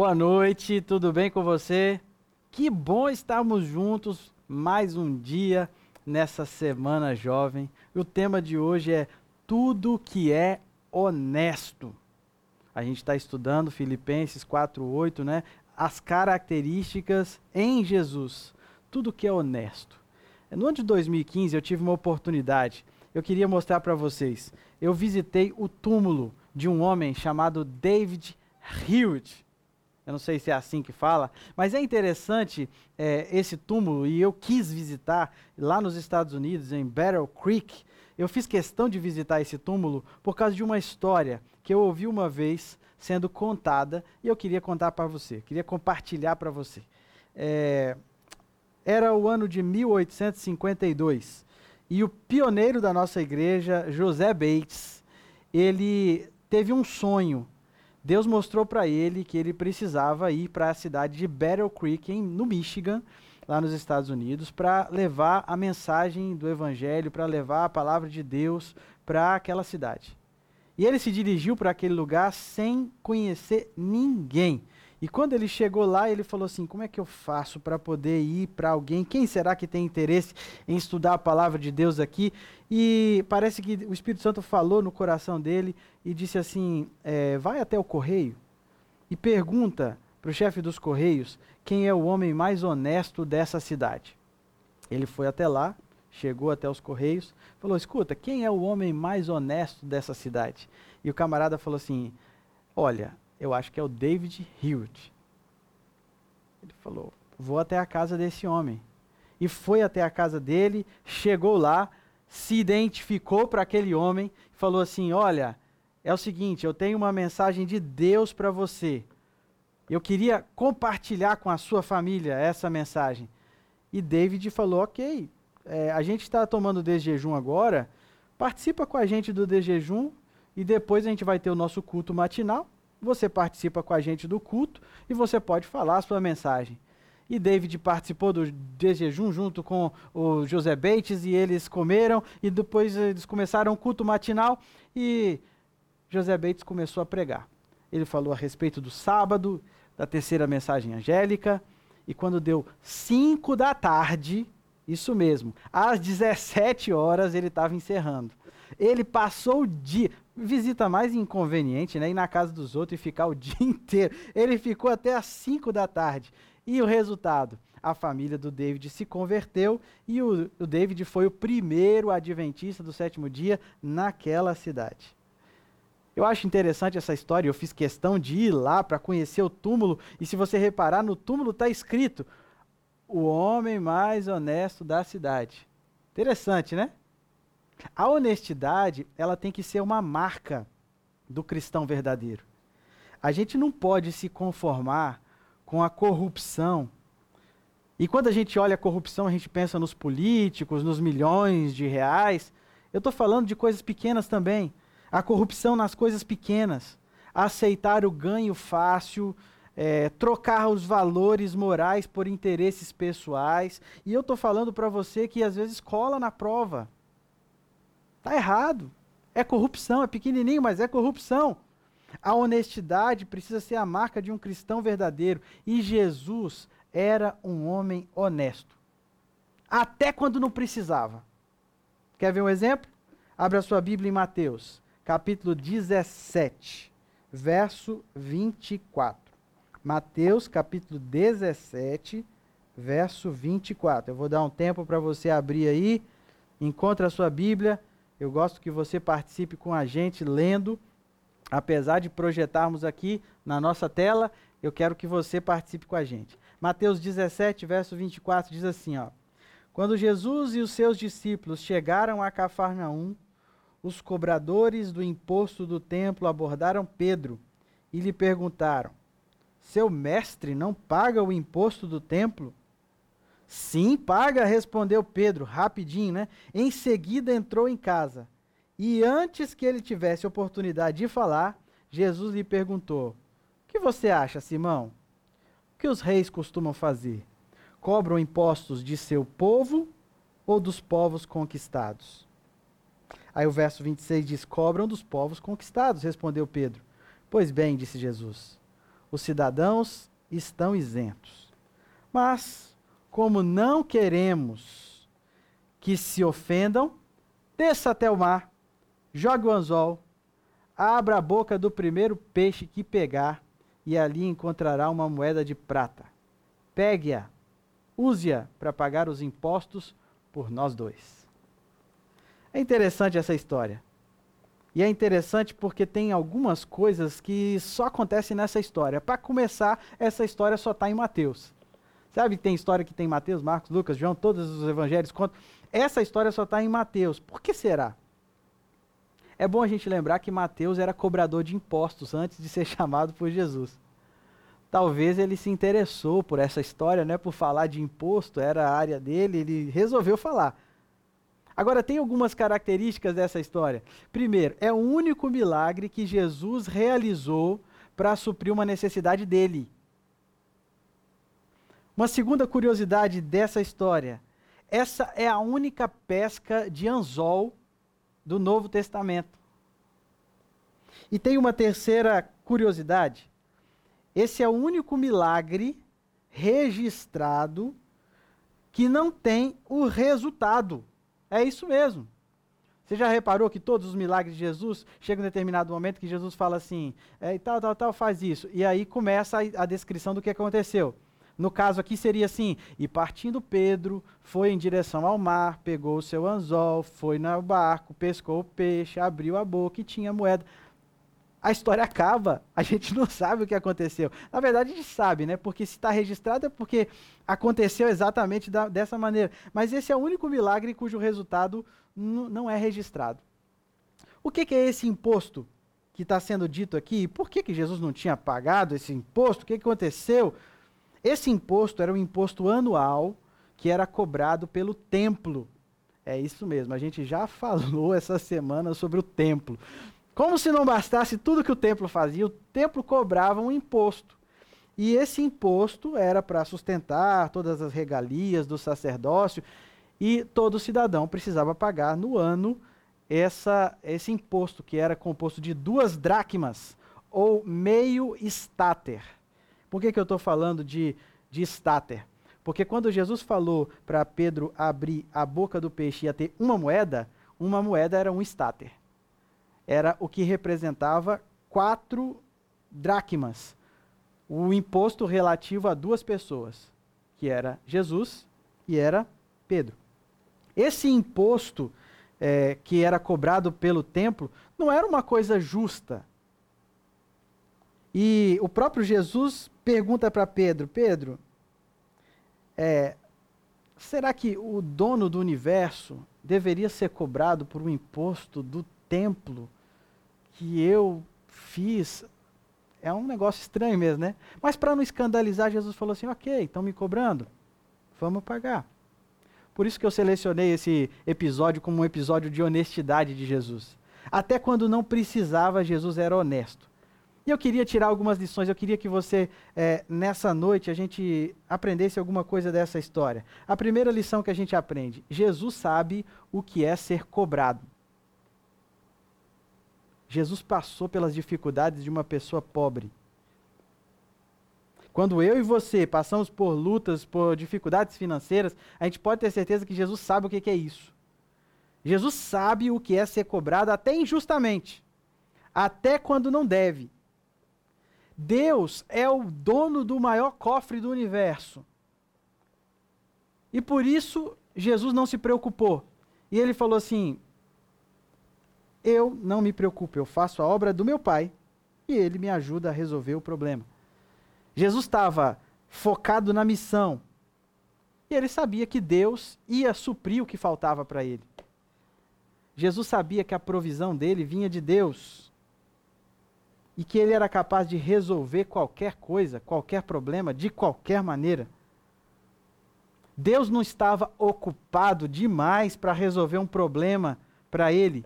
Boa noite, tudo bem com você? Que bom estarmos juntos mais um dia nessa semana jovem. o tema de hoje é tudo que é honesto. A gente está estudando Filipenses 4:8, né? As características em Jesus, tudo que é honesto. No ano de 2015 eu tive uma oportunidade. Eu queria mostrar para vocês. Eu visitei o túmulo de um homem chamado David Hewitt. Eu não sei se é assim que fala, mas é interessante é, esse túmulo e eu quis visitar lá nos Estados Unidos, em Battle Creek. Eu fiz questão de visitar esse túmulo por causa de uma história que eu ouvi uma vez sendo contada e eu queria contar para você, queria compartilhar para você. É, era o ano de 1852 e o pioneiro da nossa igreja, José Bates, ele teve um sonho Deus mostrou para ele que ele precisava ir para a cidade de Battle Creek, em, no Michigan, lá nos Estados Unidos, para levar a mensagem do Evangelho, para levar a palavra de Deus para aquela cidade. E ele se dirigiu para aquele lugar sem conhecer ninguém. E quando ele chegou lá, ele falou assim: Como é que eu faço para poder ir para alguém? Quem será que tem interesse em estudar a palavra de Deus aqui? E parece que o Espírito Santo falou no coração dele e disse assim: é, Vai até o correio e pergunta para o chefe dos correios quem é o homem mais honesto dessa cidade. Ele foi até lá, chegou até os correios, falou: Escuta, quem é o homem mais honesto dessa cidade? E o camarada falou assim: Olha, eu acho que é o David Hewitt. Ele falou: Vou até a casa desse homem. E foi até a casa dele, chegou lá, se identificou para aquele homem, falou assim: Olha, é o seguinte, eu tenho uma mensagem de Deus para você. Eu queria compartilhar com a sua família essa mensagem. E David falou: Ok, é, a gente está tomando desde jejum agora, participa com a gente do desjejum e depois a gente vai ter o nosso culto matinal você participa com a gente do culto e você pode falar a sua mensagem. E David participou do jejum junto com o José Bates e eles comeram e depois eles começaram o culto matinal e José Bates começou a pregar. Ele falou a respeito do sábado, da terceira mensagem angélica e quando deu 5 da tarde, isso mesmo, às 17 horas ele estava encerrando. Ele passou o dia, visita mais inconveniente, né? Ir na casa dos outros e ficar o dia inteiro. Ele ficou até às 5 da tarde. E o resultado? A família do David se converteu e o, o David foi o primeiro adventista do sétimo dia naquela cidade. Eu acho interessante essa história, eu fiz questão de ir lá para conhecer o túmulo, e se você reparar, no túmulo está escrito: o homem mais honesto da cidade. Interessante, né? A honestidade, ela tem que ser uma marca do cristão verdadeiro. A gente não pode se conformar com a corrupção. E quando a gente olha a corrupção, a gente pensa nos políticos, nos milhões de reais. Eu estou falando de coisas pequenas também. A corrupção nas coisas pequenas. Aceitar o ganho fácil, é, trocar os valores morais por interesses pessoais. E eu estou falando para você que às vezes cola na prova. Está errado. É corrupção, é pequenininho, mas é corrupção. A honestidade precisa ser a marca de um cristão verdadeiro. E Jesus era um homem honesto. Até quando não precisava. Quer ver um exemplo? Abra sua Bíblia em Mateus, capítulo 17, verso 24. Mateus, capítulo 17, verso 24. Eu vou dar um tempo para você abrir aí. Encontre a sua Bíblia eu gosto que você participe com a gente lendo. Apesar de projetarmos aqui na nossa tela, eu quero que você participe com a gente. Mateus 17, verso 24 diz assim, ó: Quando Jesus e os seus discípulos chegaram a Cafarnaum, os cobradores do imposto do templo abordaram Pedro e lhe perguntaram: Seu mestre não paga o imposto do templo? Sim, paga, respondeu Pedro, rapidinho, né? Em seguida entrou em casa. E antes que ele tivesse oportunidade de falar, Jesus lhe perguntou: O que você acha, Simão? O que os reis costumam fazer? Cobram impostos de seu povo ou dos povos conquistados? Aí o verso 26 diz: Cobram dos povos conquistados, respondeu Pedro. Pois bem, disse Jesus. os cidadãos estão isentos. Mas, como não queremos que se ofendam, desça até o mar, jogue o anzol, abra a boca do primeiro peixe que pegar, e ali encontrará uma moeda de prata. Pegue-a, use-a para pagar os impostos por nós dois. É interessante essa história. E é interessante porque tem algumas coisas que só acontecem nessa história. Para começar, essa história só está em Mateus. Sabe, tem história que tem Mateus, Marcos, Lucas, João, todos os evangelhos contam. Essa história só está em Mateus. Por que será? É bom a gente lembrar que Mateus era cobrador de impostos antes de ser chamado por Jesus. Talvez ele se interessou por essa história, né, por falar de imposto, era a área dele, ele resolveu falar. Agora, tem algumas características dessa história. Primeiro, é o único milagre que Jesus realizou para suprir uma necessidade dele. Uma segunda curiosidade dessa história: essa é a única pesca de anzol do Novo Testamento. E tem uma terceira curiosidade: esse é o único milagre registrado que não tem o resultado. É isso mesmo. Você já reparou que todos os milagres de Jesus chegam em determinado momento que Jesus fala assim, é, e tal, tal, tal, faz isso. E aí começa a, a descrição do que aconteceu. No caso aqui seria assim: e partindo Pedro, foi em direção ao mar, pegou o seu anzol, foi no barco, pescou o peixe, abriu a boca e tinha moeda a história acaba, a gente não sabe o que aconteceu. Na verdade, a gente sabe, né? Porque se está registrado é porque aconteceu exatamente da, dessa maneira. Mas esse é o único milagre cujo resultado não é registrado. O que, que, é esse imposto que está sendo dito aqui? Por que, que Jesus não tinha pagado esse imposto? O que, que aconteceu? Esse imposto era um imposto anual que era cobrado pelo templo. É isso mesmo, a gente já falou essa semana sobre o templo. Como se não bastasse tudo que o templo fazia, o templo cobrava um imposto. E esse imposto era para sustentar todas as regalias do sacerdócio, e todo cidadão precisava pagar no ano essa, esse imposto, que era composto de duas dracmas, ou meio estáter. Por que, que eu estou falando de, de estáter? Porque quando Jesus falou para Pedro abrir a boca do peixe e ia ter uma moeda, uma moeda era um estáter era o que representava quatro dracmas, o imposto relativo a duas pessoas, que era Jesus e era Pedro. Esse imposto é, que era cobrado pelo templo não era uma coisa justa. E o próprio Jesus pergunta para Pedro: Pedro, é, será que o dono do universo deveria ser cobrado por um imposto do templo que eu fiz é um negócio estranho mesmo, né? Mas para não escandalizar, Jesus falou assim: ok, estão me cobrando, vamos pagar. Por isso que eu selecionei esse episódio como um episódio de honestidade de Jesus. Até quando não precisava, Jesus era honesto. E eu queria tirar algumas lições, eu queria que você, é, nessa noite, a gente aprendesse alguma coisa dessa história. A primeira lição que a gente aprende: Jesus sabe o que é ser cobrado. Jesus passou pelas dificuldades de uma pessoa pobre. Quando eu e você passamos por lutas, por dificuldades financeiras, a gente pode ter certeza que Jesus sabe o que é isso. Jesus sabe o que é ser cobrado até injustamente, até quando não deve. Deus é o dono do maior cofre do universo. E por isso Jesus não se preocupou. E ele falou assim: eu não me preocupo, eu faço a obra do meu Pai e ele me ajuda a resolver o problema. Jesus estava focado na missão e ele sabia que Deus ia suprir o que faltava para ele. Jesus sabia que a provisão dele vinha de Deus e que ele era capaz de resolver qualquer coisa, qualquer problema, de qualquer maneira. Deus não estava ocupado demais para resolver um problema para ele.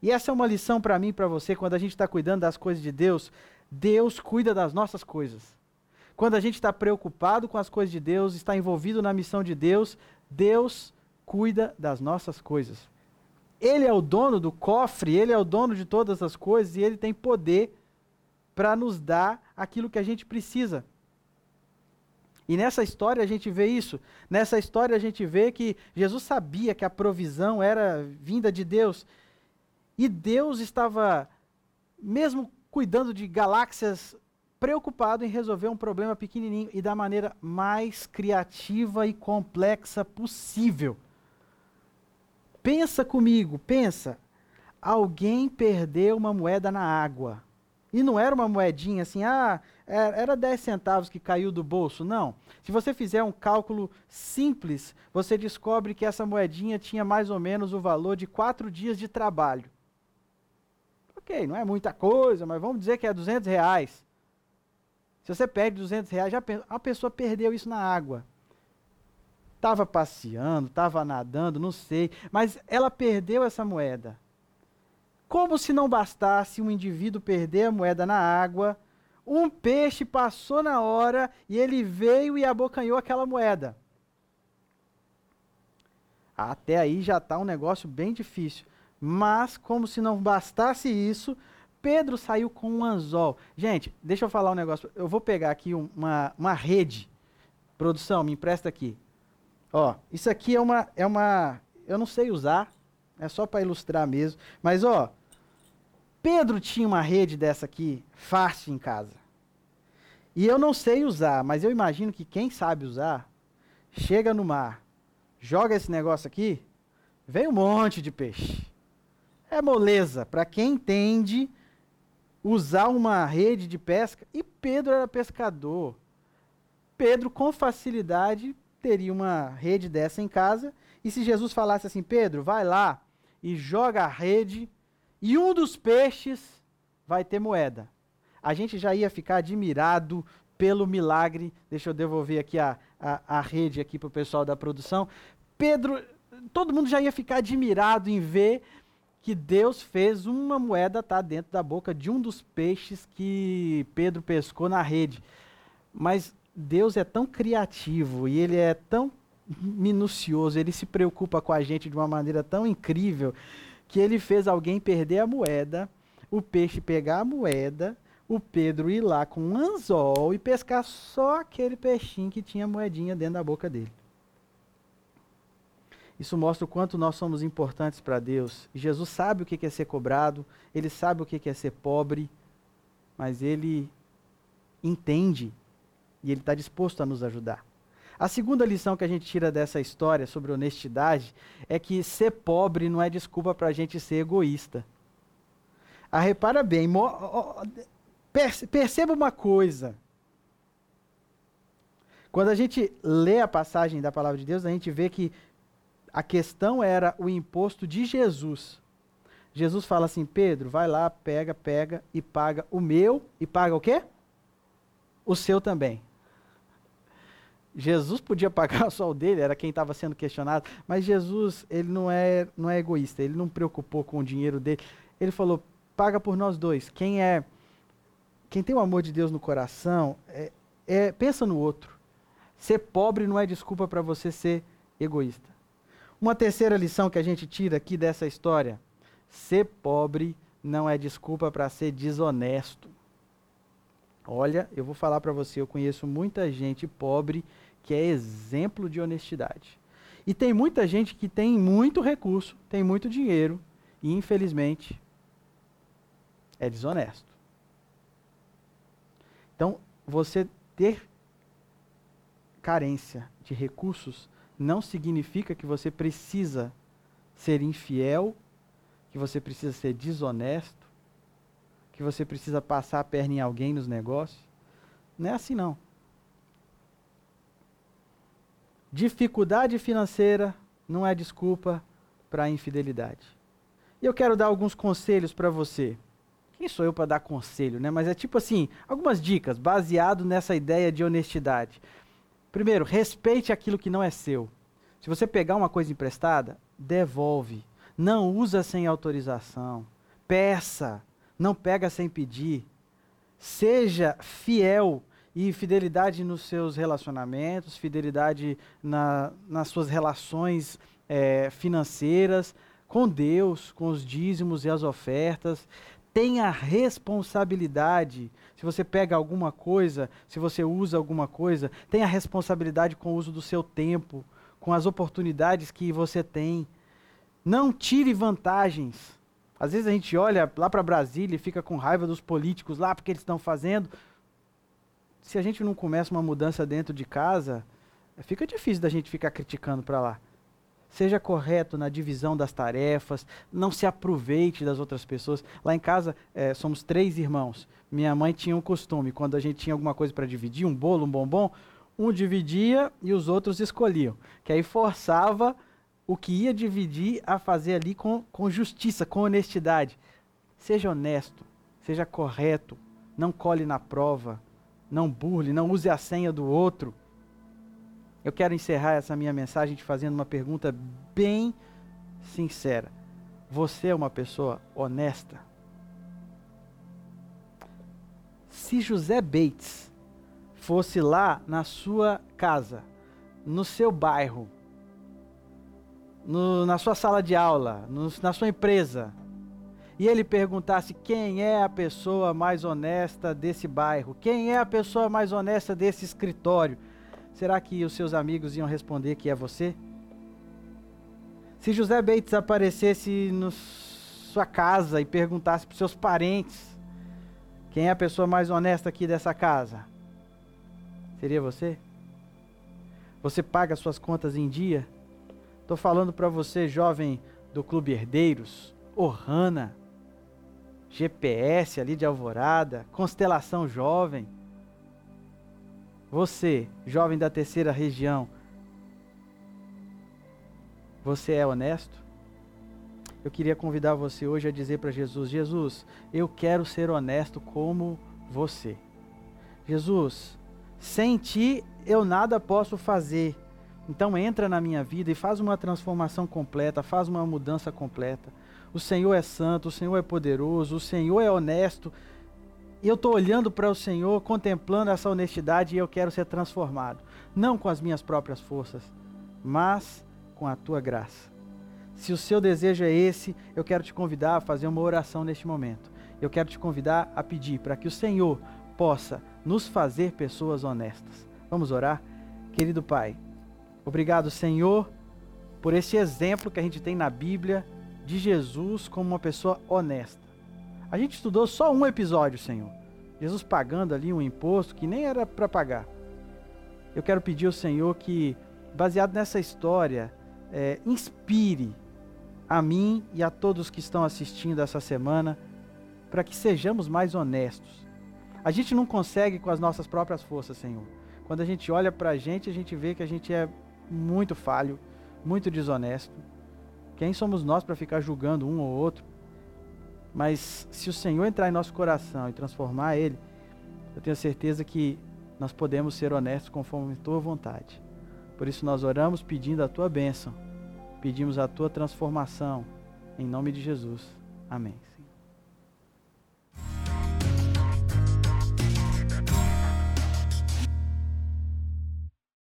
E essa é uma lição para mim e para você, quando a gente está cuidando das coisas de Deus, Deus cuida das nossas coisas. Quando a gente está preocupado com as coisas de Deus, está envolvido na missão de Deus, Deus cuida das nossas coisas. Ele é o dono do cofre, ele é o dono de todas as coisas e ele tem poder para nos dar aquilo que a gente precisa. E nessa história a gente vê isso. Nessa história a gente vê que Jesus sabia que a provisão era vinda de Deus. E Deus estava, mesmo cuidando de galáxias, preocupado em resolver um problema pequenininho e da maneira mais criativa e complexa possível. Pensa comigo, pensa. Alguém perdeu uma moeda na água. E não era uma moedinha assim, ah, é, era 10 centavos que caiu do bolso. Não. Se você fizer um cálculo simples, você descobre que essa moedinha tinha mais ou menos o valor de quatro dias de trabalho. Ok, não é muita coisa, mas vamos dizer que é 200 reais. Se você perde 200 reais, já a pessoa perdeu isso na água. Estava passeando, estava nadando, não sei, mas ela perdeu essa moeda. Como se não bastasse um indivíduo perder a moeda na água, um peixe passou na hora e ele veio e abocanhou aquela moeda. Até aí já está um negócio bem difícil. Mas, como se não bastasse isso, Pedro saiu com um anzol. Gente, deixa eu falar um negócio. Eu vou pegar aqui uma, uma rede. Produção, me empresta aqui. Ó, isso aqui é uma, é uma. Eu não sei usar. É só para ilustrar mesmo. Mas, ó, Pedro tinha uma rede dessa aqui, fácil em casa. E eu não sei usar, mas eu imagino que quem sabe usar, chega no mar, joga esse negócio aqui, vem um monte de peixe. É moleza para quem entende usar uma rede de pesca. E Pedro era pescador. Pedro, com facilidade, teria uma rede dessa em casa. E se Jesus falasse assim: Pedro, vai lá e joga a rede e um dos peixes vai ter moeda. A gente já ia ficar admirado pelo milagre. Deixa eu devolver aqui a, a, a rede aqui para o pessoal da produção. Pedro, todo mundo já ia ficar admirado em ver que Deus fez uma moeda estar tá dentro da boca de um dos peixes que Pedro pescou na rede. Mas Deus é tão criativo e ele é tão minucioso, ele se preocupa com a gente de uma maneira tão incrível que ele fez alguém perder a moeda, o peixe pegar a moeda, o Pedro ir lá com um anzol e pescar só aquele peixinho que tinha moedinha dentro da boca dele. Isso mostra o quanto nós somos importantes para Deus. Jesus sabe o que é ser cobrado, ele sabe o que é ser pobre, mas ele entende e ele está disposto a nos ajudar. A segunda lição que a gente tira dessa história sobre honestidade é que ser pobre não é desculpa para a gente ser egoísta. Ah, repara bem, perceba uma coisa. Quando a gente lê a passagem da palavra de Deus, a gente vê que a questão era o imposto de Jesus. Jesus fala assim: Pedro, vai lá, pega, pega e paga o meu e paga o quê? O seu também. Jesus podia pagar o dele, era quem estava sendo questionado, mas Jesus, ele não é, não é egoísta, ele não preocupou com o dinheiro dele. Ele falou: paga por nós dois. Quem é quem tem o amor de Deus no coração, é, é pensa no outro. Ser pobre não é desculpa para você ser egoísta. Uma terceira lição que a gente tira aqui dessa história: ser pobre não é desculpa para ser desonesto. Olha, eu vou falar para você, eu conheço muita gente pobre que é exemplo de honestidade. E tem muita gente que tem muito recurso, tem muito dinheiro e infelizmente é desonesto. Então, você ter carência de recursos não significa que você precisa ser infiel, que você precisa ser desonesto, que você precisa passar a perna em alguém nos negócios. Não é assim não. Dificuldade financeira não é desculpa para a infidelidade. E eu quero dar alguns conselhos para você. Quem sou eu para dar conselho, né? Mas é tipo assim, algumas dicas baseado nessa ideia de honestidade. Primeiro, respeite aquilo que não é seu. Se você pegar uma coisa emprestada, devolve. Não usa sem autorização. Peça não pega sem pedir. Seja fiel e fidelidade nos seus relacionamentos, fidelidade na, nas suas relações é, financeiras, com Deus, com os dízimos e as ofertas. tenha responsabilidade. Se você pega alguma coisa, se você usa alguma coisa, tenha responsabilidade com o uso do seu tempo, com as oportunidades que você tem. Não tire vantagens. Às vezes a gente olha lá para Brasília e fica com raiva dos políticos lá porque eles estão fazendo. Se a gente não começa uma mudança dentro de casa, fica difícil da gente ficar criticando para lá. Seja correto na divisão das tarefas, não se aproveite das outras pessoas. Lá em casa, é, somos três irmãos. Minha mãe tinha um costume, quando a gente tinha alguma coisa para dividir, um bolo, um bombom, um dividia e os outros escolhiam. Que aí forçava o que ia dividir a fazer ali com, com justiça, com honestidade. Seja honesto, seja correto, não cole na prova, não burle, não use a senha do outro. Eu quero encerrar essa minha mensagem te fazendo uma pergunta bem sincera. Você é uma pessoa honesta? Se José Bates fosse lá na sua casa, no seu bairro, no, na sua sala de aula, no, na sua empresa, e ele perguntasse quem é a pessoa mais honesta desse bairro, quem é a pessoa mais honesta desse escritório, será que os seus amigos iam responder que é você? Se José Bates aparecesse na sua casa e perguntasse para seus parentes quem é a pessoa mais honesta aqui dessa casa, seria você? Você paga suas contas em dia? Estou falando para você, jovem do Clube Herdeiros, Ohana, GPS ali de Alvorada, Constelação Jovem. Você, jovem da terceira região, você é honesto? Eu queria convidar você hoje a dizer para Jesus: Jesus, eu quero ser honesto como você. Jesus, sem ti eu nada posso fazer. Então entra na minha vida e faz uma transformação completa, faz uma mudança completa. O Senhor é santo, o Senhor é poderoso, o Senhor é honesto eu estou olhando para o Senhor, contemplando essa honestidade e eu quero ser transformado. Não com as minhas próprias forças, mas com a tua graça. Se o seu desejo é esse, eu quero te convidar a fazer uma oração neste momento. Eu quero te convidar a pedir para que o Senhor possa nos fazer pessoas honestas. Vamos orar? Querido Pai, obrigado, Senhor, por esse exemplo que a gente tem na Bíblia de Jesus como uma pessoa honesta. A gente estudou só um episódio, Senhor. Jesus pagando ali um imposto que nem era para pagar. Eu quero pedir ao Senhor que, baseado nessa história, é, inspire a mim e a todos que estão assistindo essa semana para que sejamos mais honestos. A gente não consegue com as nossas próprias forças, Senhor. Quando a gente olha para a gente, a gente vê que a gente é muito falho, muito desonesto. Quem somos nós para ficar julgando um ou outro? Mas se o Senhor entrar em nosso coração e transformar ele, eu tenho certeza que nós podemos ser honestos conforme a tua vontade. Por isso nós oramos pedindo a tua bênção, pedimos a tua transformação, em nome de Jesus. Amém.